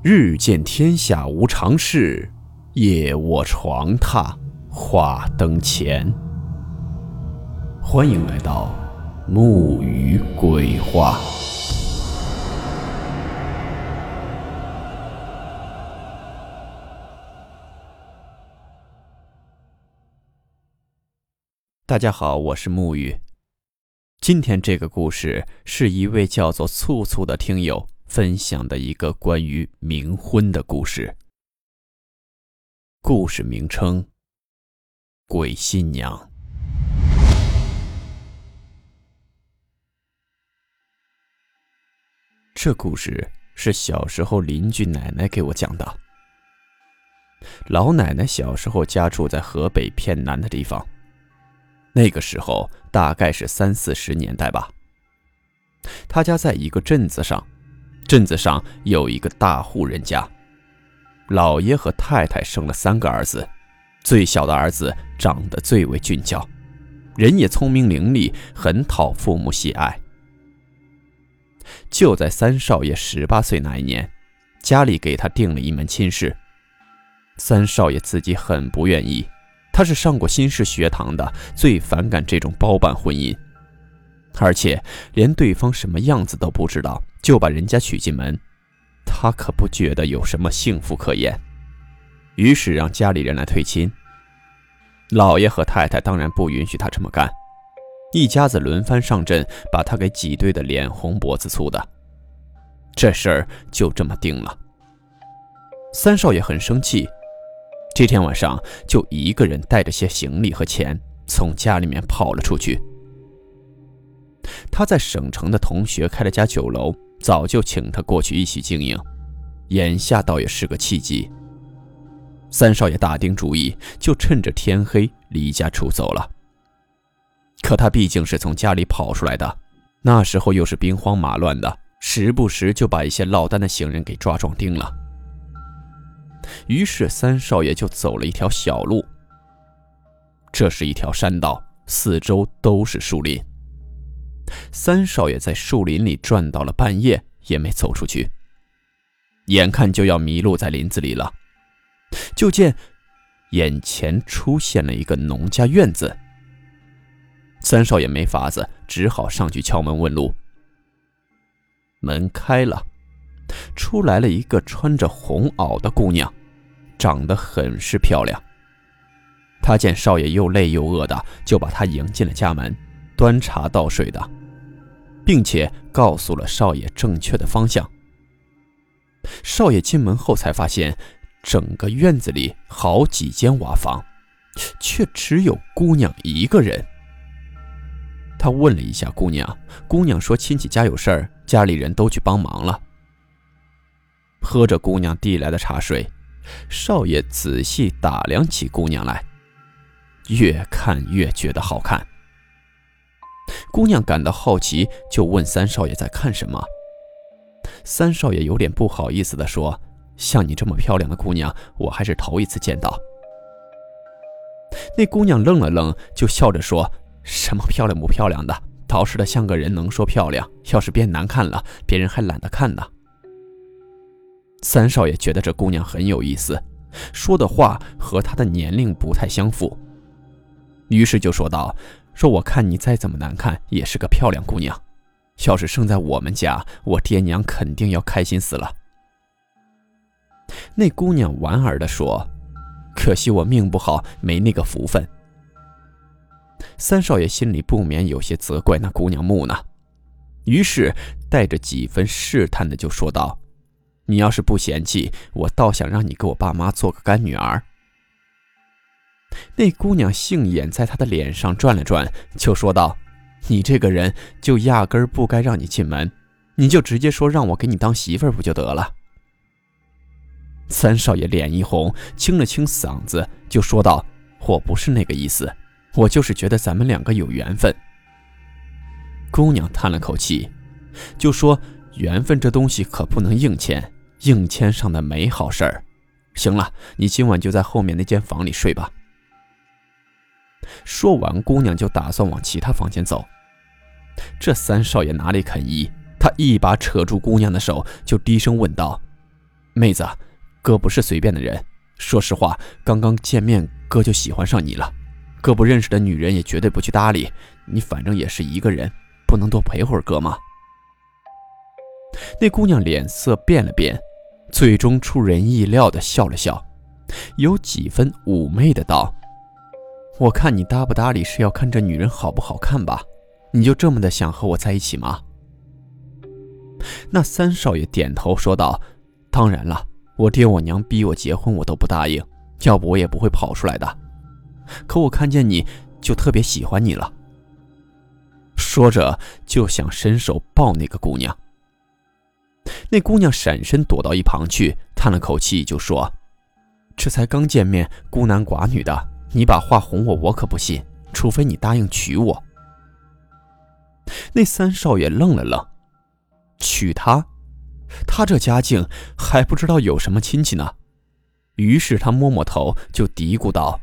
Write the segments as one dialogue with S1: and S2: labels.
S1: 日见天下无常事，夜卧床榻话灯前。欢迎来到木鱼鬼话。大家好，我是木鱼。今天这个故事是一位叫做醋醋的听友。分享的一个关于冥婚的故事。故事名称：鬼新娘。这故事是小时候邻居奶奶给我讲的。老奶奶小时候家住在河北偏南的地方，那个时候大概是三四十年代吧。他家在一个镇子上。镇子上有一个大户人家，老爷和太太生了三个儿子，最小的儿子长得最为俊俏，人也聪明伶俐，很讨父母喜爱。就在三少爷十八岁那一年，家里给他定了一门亲事。三少爷自己很不愿意，他是上过新式学堂的，最反感这种包办婚姻。而且连对方什么样子都不知道，就把人家娶进门，他可不觉得有什么幸福可言。于是让家里人来退亲。老爷和太太当然不允许他这么干，一家子轮番上阵，把他给挤兑的脸红脖子粗的。这事儿就这么定了。三少爷很生气，这天晚上就一个人带着些行李和钱从家里面跑了出去。他在省城的同学开了家酒楼，早就请他过去一起经营，眼下倒也是个契机。三少爷打定主意，就趁着天黑离家出走了。可他毕竟是从家里跑出来的，那时候又是兵荒马乱的，时不时就把一些落单的行人给抓壮丁了。于是三少爷就走了一条小路，这是一条山道，四周都是树林。三少爷在树林里转到了半夜，也没走出去。眼看就要迷路在林子里了，就见眼前出现了一个农家院子。三少爷没法子，只好上去敲门问路。门开了，出来了一个穿着红袄的姑娘，长得很是漂亮。他见少爷又累又饿的，就把他迎进了家门，端茶倒水的。并且告诉了少爷正确的方向。少爷进门后才发现，整个院子里好几间瓦房，却只有姑娘一个人。他问了一下姑娘，姑娘说亲戚家有事儿，家里人都去帮忙了。喝着姑娘递来的茶水，少爷仔细打量起姑娘来，越看越觉得好看。姑娘感到好奇，就问三少爷在看什么。三少爷有点不好意思地说：“像你这么漂亮的姑娘，我还是头一次见到。”那姑娘愣了愣，就笑着说：“什么漂亮不漂亮的？捯饬的像个人，能说漂亮？要是变难看了，别人还懒得看呢。”三少爷觉得这姑娘很有意思，说的话和她的年龄不太相符，于是就说道。说：“我看你再怎么难看，也是个漂亮姑娘。要是生在我们家，我爹娘肯定要开心死了。”那姑娘莞尔地说：“可惜我命不好，没那个福分。”三少爷心里不免有些责怪那姑娘木讷，于是带着几分试探的就说道：“你要是不嫌弃，我倒想让你给我爸妈做个干女儿。”那姑娘杏眼在他的脸上转了转，就说道：“你这个人就压根儿不该让你进门，你就直接说让我给你当媳妇儿不就得了？”三少爷脸一红，清了清嗓子，就说道：“我不是那个意思，我就是觉得咱们两个有缘分。”姑娘叹了口气，就说：“缘分这东西可不能硬签，硬签上的没好事儿。行了，你今晚就在后面那间房里睡吧。”说完，姑娘就打算往其他房间走。这三少爷哪里肯依，他一把扯住姑娘的手，就低声问道：“妹子，哥不是随便的人。说实话，刚刚见面，哥就喜欢上你了。哥不认识的女人也绝对不去搭理你，反正也是一个人，不能多陪会儿哥吗？”那姑娘脸色变了变，最终出人意料的笑了笑，有几分妩媚的道：“我看你搭不搭理是要看这女人好不好看吧？你就这么的想和我在一起吗？”那三少爷点头说道：“当然了，我爹我娘逼我结婚，我都不答应，要不我也不会跑出来的。可我看见你就特别喜欢你了。”说着就想伸手抱那个姑娘。那姑娘闪身躲到一旁去，叹了口气就说：“这才刚见面，孤男寡女的，你把话哄我，我可不信。除非你答应娶我。”那三少爷愣了愣。娶她，他这家境还不知道有什么亲戚呢。于是他摸摸头，就嘀咕道：“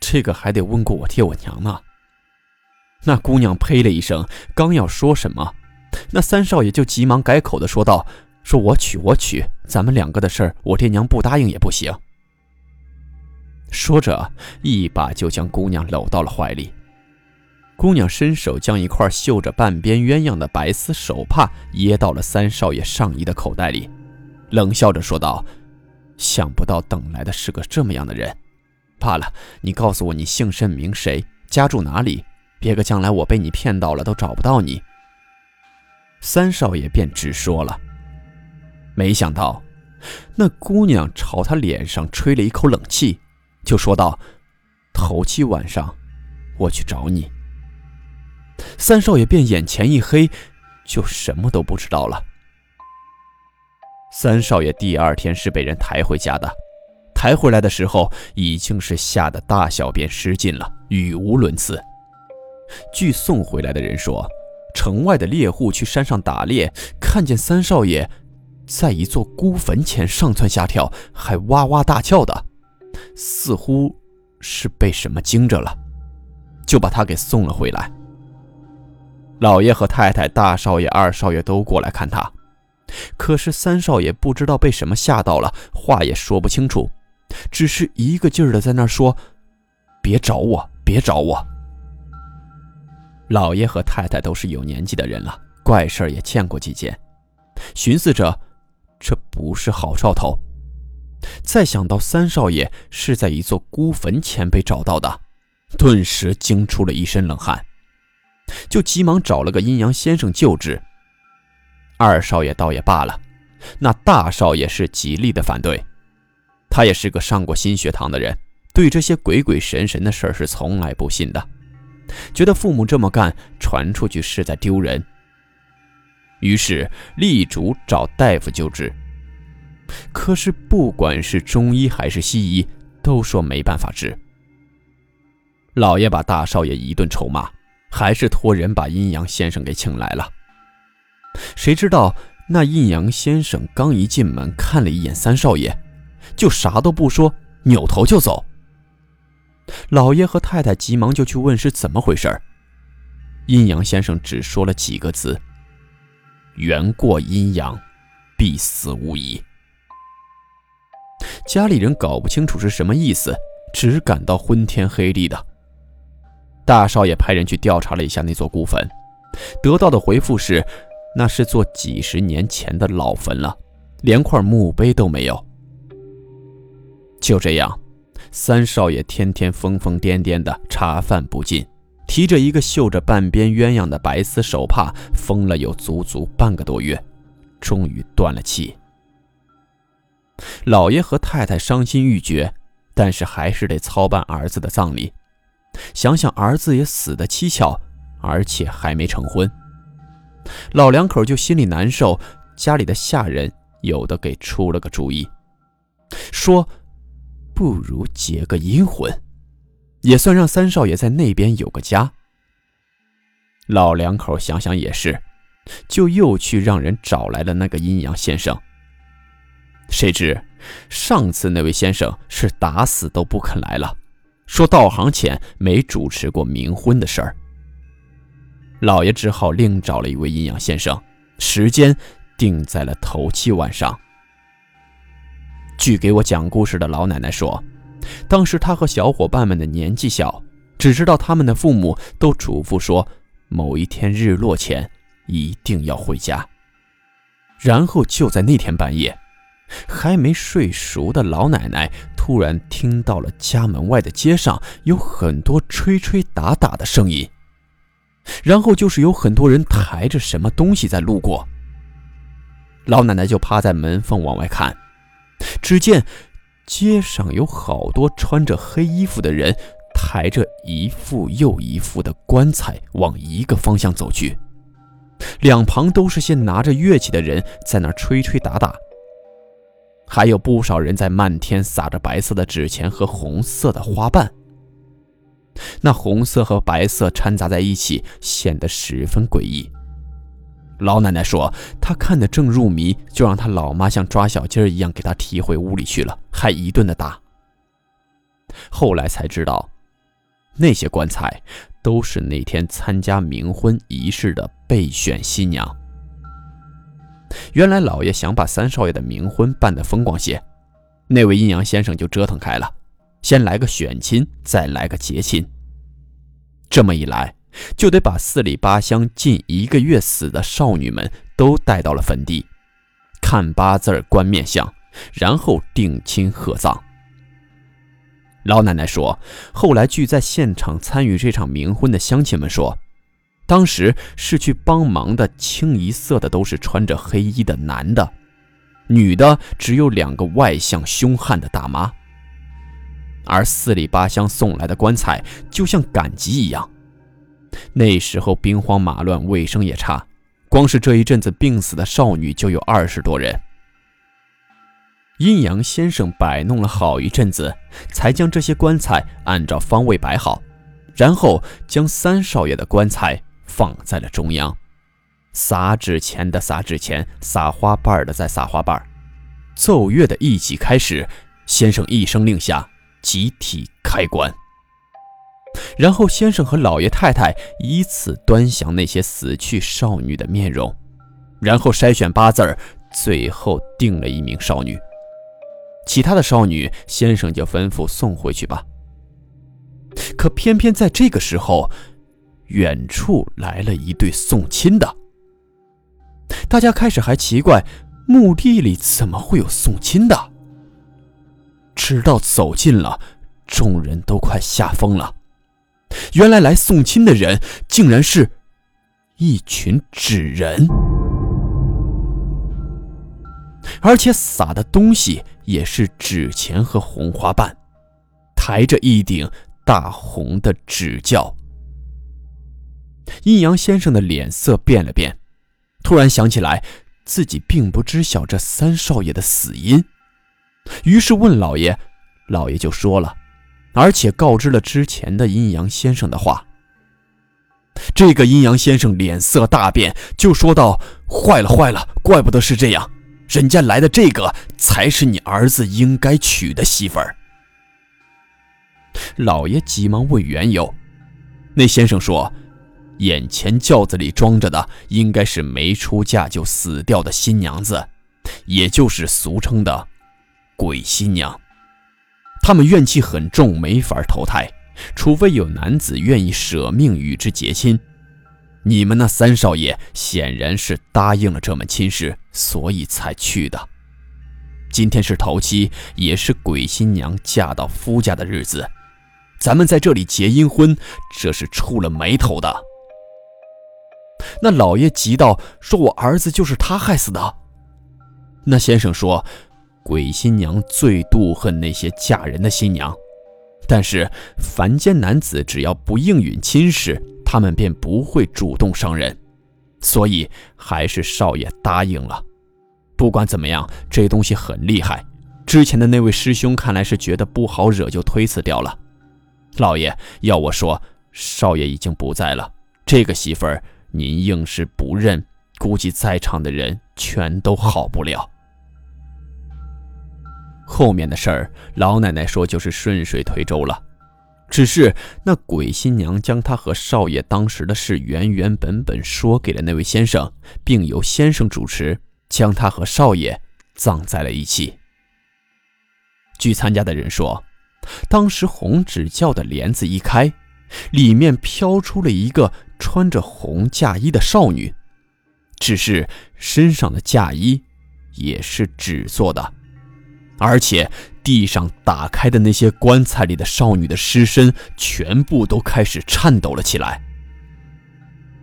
S1: 这个还得问过我爹我娘呢。”那姑娘呸了一声，刚要说什么，那三少爷就急忙改口的说道：“说我娶我娶，咱们两个的事儿，我爹娘不答应也不行。”说着，一把就将姑娘搂到了怀里。姑娘伸手将一块绣着半边鸳鸯的白丝手帕掖到了三少爷上衣的口袋里，冷笑着说道：“想不到等来的是个这么样的人。罢了，你告诉我你姓甚名谁，家住哪里，别个将来我被你骗到了都找不到你。”三少爷便直说了。没想到，那姑娘朝他脸上吹了一口冷气，就说道：“头七晚上，我去找你。”三少爷便眼前一黑，就什么都不知道了。三少爷第二天是被人抬回家的，抬回来的时候已经是吓得大小便失禁了，语无伦次。据送回来的人说，城外的猎户去山上打猎，看见三少爷在一座孤坟前上蹿下跳，还哇哇大叫的，似乎是被什么惊着了，就把他给送了回来。老爷和太太、大少爷、二少爷都过来看他，可是三少爷不知道被什么吓到了，话也说不清楚，只是一个劲儿的在那说：“别找我，别找我。”老爷和太太都是有年纪的人了，怪事儿也见过几件，寻思着这不是好兆头。再想到三少爷是在一座孤坟前被找到的，顿时惊出了一身冷汗。就急忙找了个阴阳先生救治。二少爷倒也罢了，那大少爷是极力的反对。他也是个上过新学堂的人，对这些鬼鬼神神的事儿是从来不信的，觉得父母这么干传出去是在丢人。于是力主找大夫救治，可是不管是中医还是西医，都说没办法治。老爷把大少爷一顿臭骂。还是托人把阴阳先生给请来了。谁知道那阴阳先生刚一进门，看了一眼三少爷，就啥都不说，扭头就走。老爷和太太急忙就去问是怎么回事阴阳先生只说了几个字：“缘过阴阳，必死无疑。”家里人搞不清楚是什么意思，只感到昏天黑地的。大少爷派人去调查了一下那座孤坟，得到的回复是，那是座几十年前的老坟了，连块墓碑都没有。就这样，三少爷天天疯疯癫癫的茶饭不进，提着一个绣着半边鸳鸯的白丝手帕，疯了有足足半个多月，终于断了气。老爷和太太伤心欲绝，但是还是得操办儿子的葬礼。想想儿子也死得蹊跷，而且还没成婚，老两口就心里难受。家里的下人有的给出了个主意，说不如结个阴婚，也算让三少爷在那边有个家。老两口想想也是，就又去让人找来了那个阴阳先生。谁知上次那位先生是打死都不肯来了。说道行浅，没主持过冥婚的事儿。老爷只好另找了一位阴阳先生，时间定在了头七晚上。据给我讲故事的老奶奶说，当时她和小伙伴们的年纪小，只知道他们的父母都嘱咐说，某一天日落前一定要回家。然后就在那天半夜，还没睡熟的老奶奶突然听到了家门外的街上有很多吹吹打打的声音，然后就是有很多人抬着什么东西在路过。老奶奶就趴在门缝往外看。只见街上有好多穿着黑衣服的人，抬着一副又一副的棺材往一个方向走去，两旁都是些拿着乐器的人在那吹吹打打，还有不少人在漫天撒着白色的纸钱和红色的花瓣。那红色和白色掺杂在一起，显得十分诡异。老奶奶说：“她看得正入迷，就让她老妈像抓小鸡儿一样给她提回屋里去了，还一顿的打。”后来才知道，那些棺材都是那天参加冥婚仪式的备选新娘。原来老爷想把三少爷的冥婚办得风光些，那位阴阳先生就折腾开了，先来个选亲，再来个结亲。这么一来。就得把四里八乡近一个月死的少女们都带到了坟地，看八字观面相，然后定亲合葬。老奶奶说，后来据在现场参与这场冥婚的乡亲们说，当时是去帮忙的，清一色的都是穿着黑衣的男的，女的只有两个外向凶悍的大妈。而四里八乡送来的棺材就像赶集一样。那时候兵荒马乱，卫生也差，光是这一阵子病死的少女就有二十多人。阴阳先生摆弄了好一阵子，才将这些棺材按照方位摆好，然后将三少爷的棺材放在了中央，撒纸钱的撒纸钱，撒花瓣的再撒花瓣，奏乐的一起开始。先生一声令下，集体开棺。然后，先生和老爷太太依次端详那些死去少女的面容，然后筛选八字儿，最后定了一名少女。其他的少女，先生就吩咐送回去吧。可偏偏在这个时候，远处来了一对送亲的。大家开始还奇怪，墓地里怎么会有送亲的？直到走近了，众人都快吓疯了。原来来送亲的人，竟然是一群纸人，而且撒的东西也是纸钱和红花瓣，抬着一顶大红的纸轿。阴阳先生的脸色变了变，突然想起来自己并不知晓这三少爷的死因，于是问老爷，老爷就说了。而且告知了之前的阴阳先生的话。这个阴阳先生脸色大变，就说道：“坏了，坏了！怪不得是这样，人家来的这个才是你儿子应该娶的媳妇儿。”老爷急忙问缘由，那先生说：“眼前轿子里装着的应该是没出嫁就死掉的新娘子，也就是俗称的鬼新娘。”他们怨气很重，没法投胎，除非有男子愿意舍命与之结亲。你们那三少爷显然是答应了这门亲事，所以才去的。今天是头七，也是鬼新娘嫁到夫家的日子，咱们在这里结阴婚，这是触了霉头的。那老爷急道：“说我儿子就是他害死的。”那先生说。鬼新娘最妒恨那些嫁人的新娘，但是凡间男子只要不应允亲事，他们便不会主动伤人，所以还是少爷答应了。不管怎么样，这东西很厉害。之前的那位师兄看来是觉得不好惹，就推辞掉了。老爷要我说，少爷已经不在了，这个媳妇儿您硬是不认，估计在场的人全都好不了。后面的事儿，老奶奶说就是顺水推舟了。只是那鬼新娘将她和少爷当时的事原原本本说给了那位先生，并由先生主持，将她和少爷葬在了一起。据参加的人说，当时红纸轿的帘子一开，里面飘出了一个穿着红嫁衣的少女，只是身上的嫁衣也是纸做的，而且地上打开的那些棺材里的少女的尸身全部都开始颤抖了起来。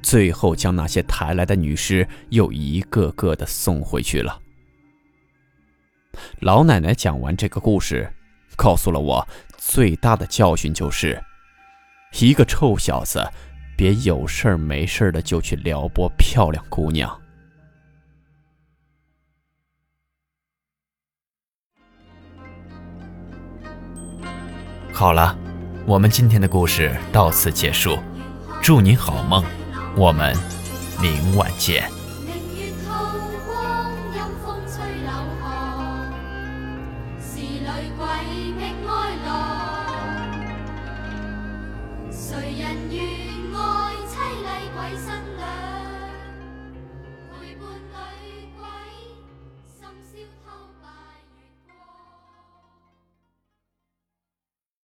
S1: 最后将那些抬来的女尸又一个个的送回去了。老奶奶讲完这个故事，告诉了我最大的教训就是：一个臭小子，别有事没事的就去撩拨漂亮姑娘。好了，我们今天的故事到此结束，祝你好梦。我们明晚见。